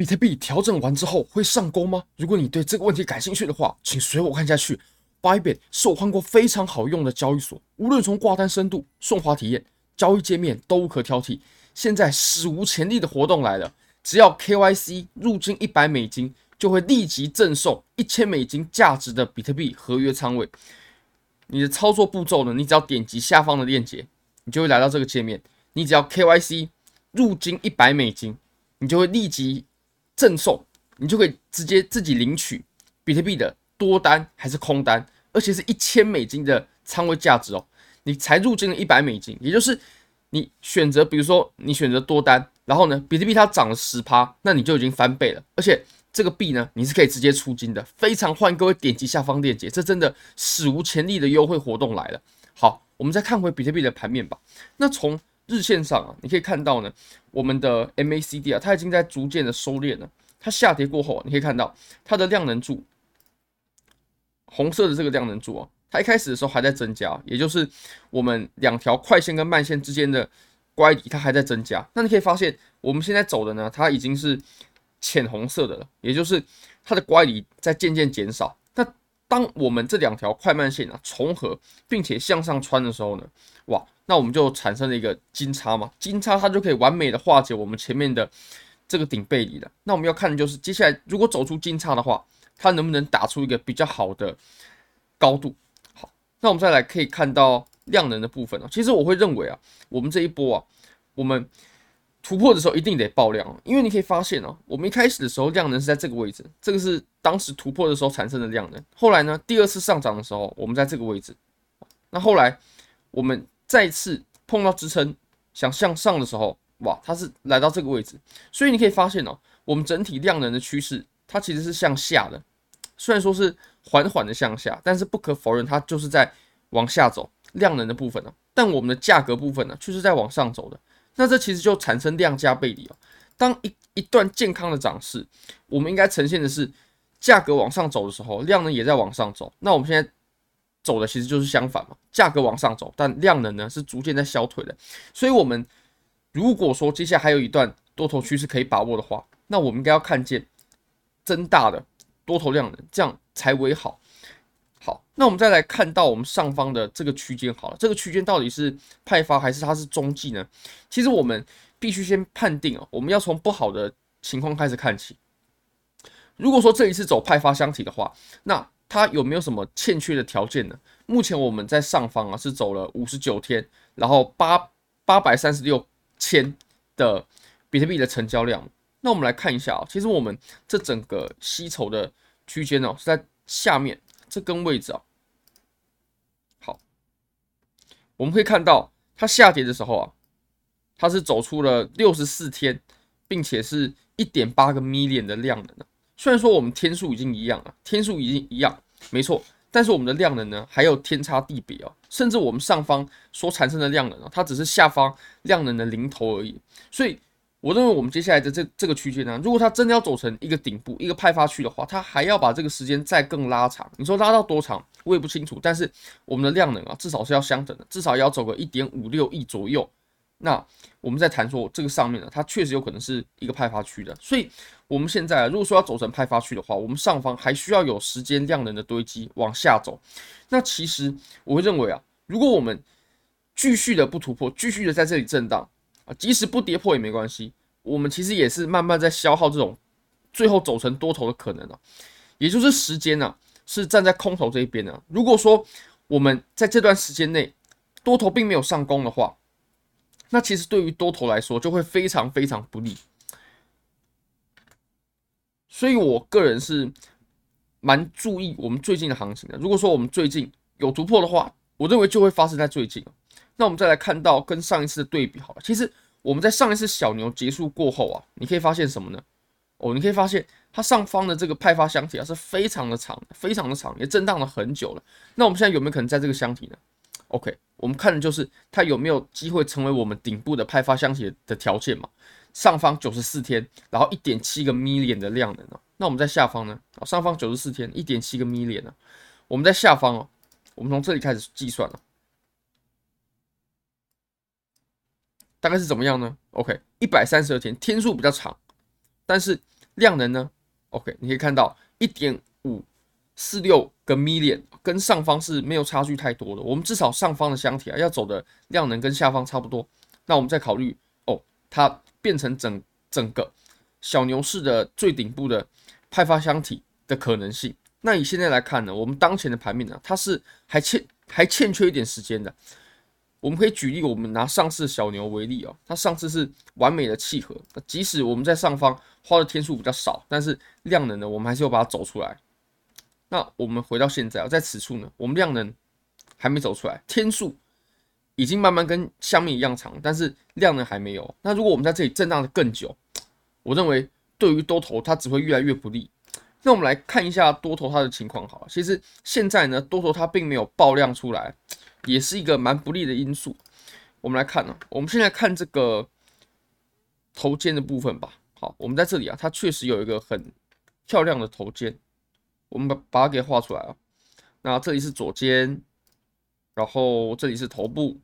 比特币调整完之后会上钩吗？如果你对这个问题感兴趣的话，请随我看下去。Bybit 是我看过非常好用的交易所，无论从挂单深度、顺滑体验、交易界面都无可挑剔。现在史无前例的活动来了，只要 KYC 入金一百美金，就会立即赠送一千美金价值的比特币合约仓位。你的操作步骤呢？你只要点击下方的链接，你就会来到这个界面。你只要 KYC 入金一百美金，你就会立即。赠送，你就可以直接自己领取比特币的多单还是空单，而且是一千美金的仓位价值哦。你才入金了一百美金，也就是你选择，比如说你选择多单，然后呢，比特币它涨了十趴，那你就已经翻倍了。而且这个币呢，你是可以直接出金的，非常欢迎各位点击下方链接，这真的史无前例的优惠活动来了。好，我们再看回比特币的盘面吧。那从日线上啊，你可以看到呢，我们的 MACD 啊，它已经在逐渐的收敛了。它下跌过后啊，你可以看到它的量能柱，红色的这个量能柱啊，它一开始的时候还在增加，也就是我们两条快线跟慢线之间的乖离，它还在增加。那你可以发现，我们现在走的呢，它已经是浅红色的了，也就是它的乖离在渐渐减少。当我们这两条快慢线啊重合，并且向上穿的时候呢，哇！那我们就产生了一个金叉嘛，金叉它就可以完美的化解我们前面的这个顶背离了。那我们要看的就是接下来如果走出金叉的话，它能不能打出一个比较好的高度？好，那我们再来可以看到量能的部分啊。其实我会认为啊，我们这一波啊，我们突破的时候一定得爆量，因为你可以发现啊，我们一开始的时候量能是在这个位置，这个是当时突破的时候产生的量能。后来呢，第二次上涨的时候，我们在这个位置，那后来我们。再次碰到支撑，想向上的时候，哇，它是来到这个位置，所以你可以发现哦，我们整体量能的趋势，它其实是向下的，虽然说是缓缓的向下，但是不可否认，它就是在往下走，量能的部分呢，但我们的价格部分呢，却是在往上走的，那这其实就产生量价背离哦。当一一段健康的涨势，我们应该呈现的是价格往上走的时候，量能也在往上走，那我们现在。走的其实就是相反嘛，价格往上走，但量能呢是逐渐在消退的。所以，我们如果说接下来还有一段多头趋势可以把握的话，那我们应该要看见增大的多头量能，这样才为好。好，那我们再来看到我们上方的这个区间，好了，这个区间到底是派发还是它是中继呢？其实我们必须先判定啊，我们要从不好的情况开始看起。如果说这一次走派发箱体的话，那它有没有什么欠缺的条件呢？目前我们在上方啊是走了五十九天，然后八八百三十六千的比特币的成交量。那我们来看一下啊，其实我们这整个吸筹的区间呢是在下面这根位置啊。好，我们可以看到它下跌的时候啊，它是走出了六十四天，并且是一点八个 million 的量能。虽然说我们天数已经一样了，天数已经一样，没错，但是我们的量能呢还有天差地别哦，甚至我们上方所产生的量能啊，它只是下方量能的零头而已。所以我认为我们接下来的这这个区间呢，如果它真的要走成一个顶部、一个派发区的话，它还要把这个时间再更拉长。你说拉到多长，我也不清楚，但是我们的量能啊，至少是要相等的，至少要走个一点五六亿左右。那我们在谈说这个上面呢，它确实有可能是一个派发区的，所以我们现在啊如果说要走成派发区的话，我们上方还需要有时间量能的堆积往下走。那其实我会认为啊，如果我们继续的不突破，继续的在这里震荡啊，即使不跌破也没关系，我们其实也是慢慢在消耗这种最后走成多头的可能啊，也就是时间呢是站在空头这一边的。如果说我们在这段时间内多头并没有上攻的话，那其实对于多头来说就会非常非常不利，所以我个人是蛮注意我们最近的行情的。如果说我们最近有突破的话，我认为就会发生在最近。那我们再来看到跟上一次的对比好了，其实我们在上一次小牛结束过后啊，你可以发现什么呢？哦，你可以发现它上方的这个派发箱体啊是非常的长，非常的长，也震荡了很久了。那我们现在有没有可能在这个箱体呢？OK。我们看的就是它有没有机会成为我们顶部的派发箱体的条件嘛？上方九十四天，然后一点七个 million 的量能哦。那我们在下方呢？上方九十四天，一点七个 million 呢？我们在下方哦，我们从这里开始计算了，大概是怎么样呢？OK，一百三十二天，天数比较长，但是量能呢？OK，你可以看到一点五四六个 million 跟上方是没有差距太多的。我们至少上方的箱体啊要走的量能跟下方差不多。那我们再考虑哦，它变成整整个小牛市的最顶部的派发箱体的可能性。那以现在来看呢，我们当前的盘面呢，它是还欠还欠缺一点时间的。我们可以举例，我们拿上次小牛为例哦，它上次是完美的契合，即使我们在上方花的天数比较少，但是量能呢，我们还是要把它走出来。那我们回到现在啊，在此处呢，我们量能还没走出来，天数已经慢慢跟下面一样长，但是量能还没有。那如果我们在这里震荡的更久，我认为对于多头它只会越来越不利。那我们来看一下多头它的情况好了，其实现在呢，多头它并没有爆量出来。也是一个蛮不利的因素。我们来看呢、啊，我们现在看这个头肩的部分吧。好，我们在这里啊，它确实有一个很漂亮的头肩，我们把把它给画出来啊。那这里是左肩，然后这里是头部，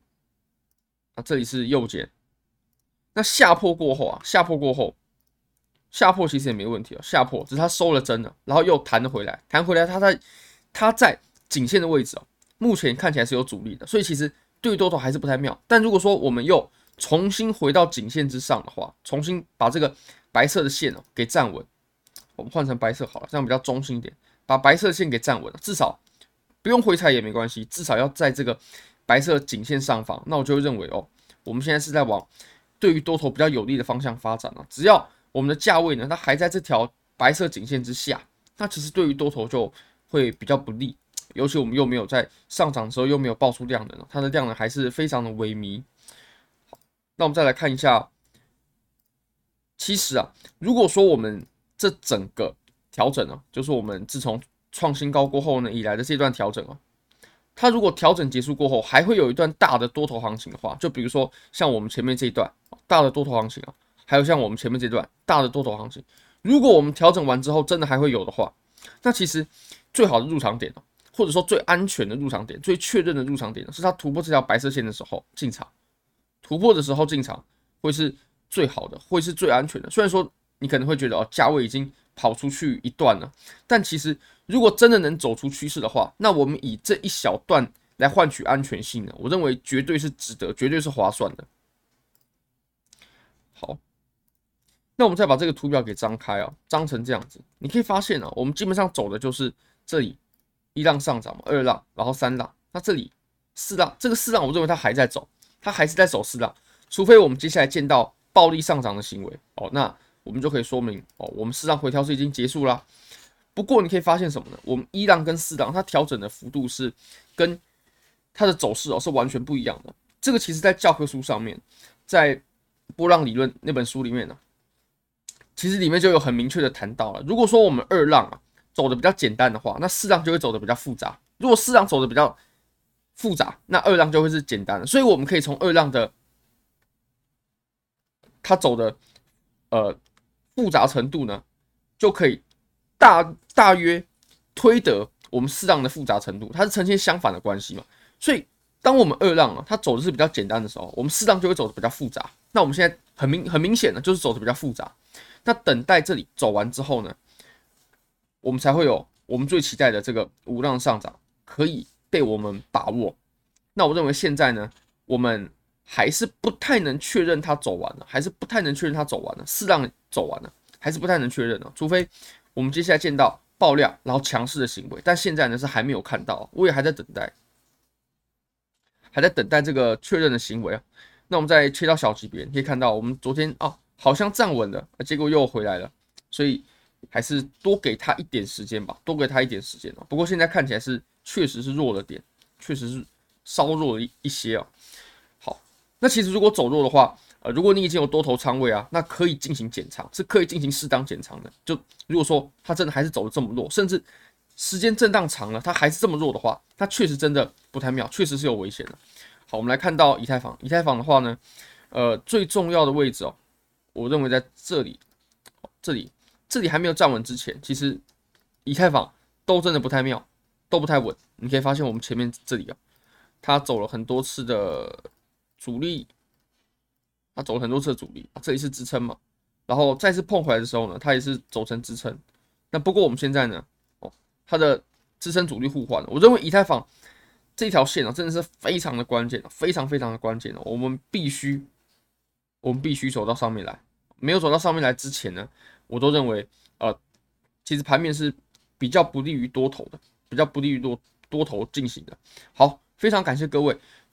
啊，这里是右肩。那下破过后啊，下破过后，下破其实也没问题啊，下破只是它收了针了，然后又弹了回来，弹回来它在它在颈线的位置啊。目前看起来是有阻力的，所以其实对多头还是不太妙。但如果说我们又重新回到颈线之上的话，重新把这个白色的线哦给站稳，我们换成白色好了，这样比较中性一点。把白色线给站稳，至少不用回踩也没关系，至少要在这个白色颈线上方。那我就认为哦，我们现在是在往对于多头比较有利的方向发展了。只要我们的价位呢，它还在这条白色颈线之下，那其实对于多头就会比较不利。尤其我们又没有在上涨的时候又没有爆出量能，它的量能还是非常的萎靡。那我们再来看一下，其实啊，如果说我们这整个调整啊，就是我们自从创新高过后呢以来的这段调整啊，它如果调整结束过后还会有一段大的多头行情的话，就比如说像我们前面这一段大的多头行情啊，还有像我们前面这段大的多头行情，如果我们调整完之后真的还会有的话，那其实最好的入场点啊。或者说最安全的入场点，最确认的入场点是它突破这条白色线的时候进场，突破的时候进场会是最好的，会是最安全的。虽然说你可能会觉得哦，价位已经跑出去一段了，但其实如果真的能走出趋势的话，那我们以这一小段来换取安全性呢，我认为绝对是值得，绝对是划算的。好，那我们再把这个图表给张开啊，张成这样子，你可以发现啊，我们基本上走的就是这里。一浪上涨嘛，二浪，然后三浪，那这里四浪，这个四浪我认为它还在走，它还是在走四浪，除非我们接下来见到暴力上涨的行为。哦，那我们就可以说明哦，我们四浪回调是已经结束了。不过你可以发现什么呢？我们一浪跟四浪它调整的幅度是跟它的走势哦是完全不一样的。这个其实在教科书上面，在波浪理论那本书里面呢，其实里面就有很明确的谈到了。如果说我们二浪啊。走的比较简单的话，那四浪就会走的比较复杂。如果四浪走的比较复杂，那二浪就会是简单的。所以我们可以从二浪的它走的呃复杂程度呢，就可以大大约推得我们四浪的复杂程度，它是呈现相反的关系嘛。所以当我们二浪啊，它走的是比较简单的时候，我们四浪就会走的比较复杂。那我们现在很明很明显的就是走的比较复杂。那等待这里走完之后呢，我们才会有我们最期待的这个五浪上涨可以被我们把握。那我认为现在呢，我们还是不太能确认它走完了，还是不太能确认它走完了。四浪走完了，还是不太能确认的。除非我们接下来见到爆量然后强势的行为，但现在呢是还没有看到，我也还在等待，还在等待这个确认的行为啊。那我们再切到小级别，你可以看到我们昨天啊好像站稳了，结果又回来了，所以。还是多给他一点时间吧，多给他一点时间哦。不过现在看起来是确实是弱了点，确实是稍弱了一些啊。那其实如果走弱的话，呃，如果你已经有多头仓位啊，那可以进行减仓，是可以进行适当减仓的。就如果说它真的还是走的这么弱，甚至时间震荡长了，它还是这么弱的话，它确实真的不太妙，确实是有危险的。好，我们来看到以太坊，以太坊的话呢，呃，最重要的位置哦，我认为在这里，这里。这里还没有站稳之前，其实以太坊都真的不太妙，都不太稳。你可以发现我们前面这里啊，它走了很多次的阻力，它走了很多次的阻力，这里是支撑嘛，然后再次碰回来的时候呢，它也是走成支撑。那不过我们现在呢，哦，它的支撑阻力互换了，我认为以太坊这条线啊，真的是非常的关键，非常非常的关键的。我们必须，我们必须走到上面来。没有走到上面来之前呢，我都认为，呃，其实盘面是比较不利于多头的，比较不利于多多头进行的。好，非常感谢各位。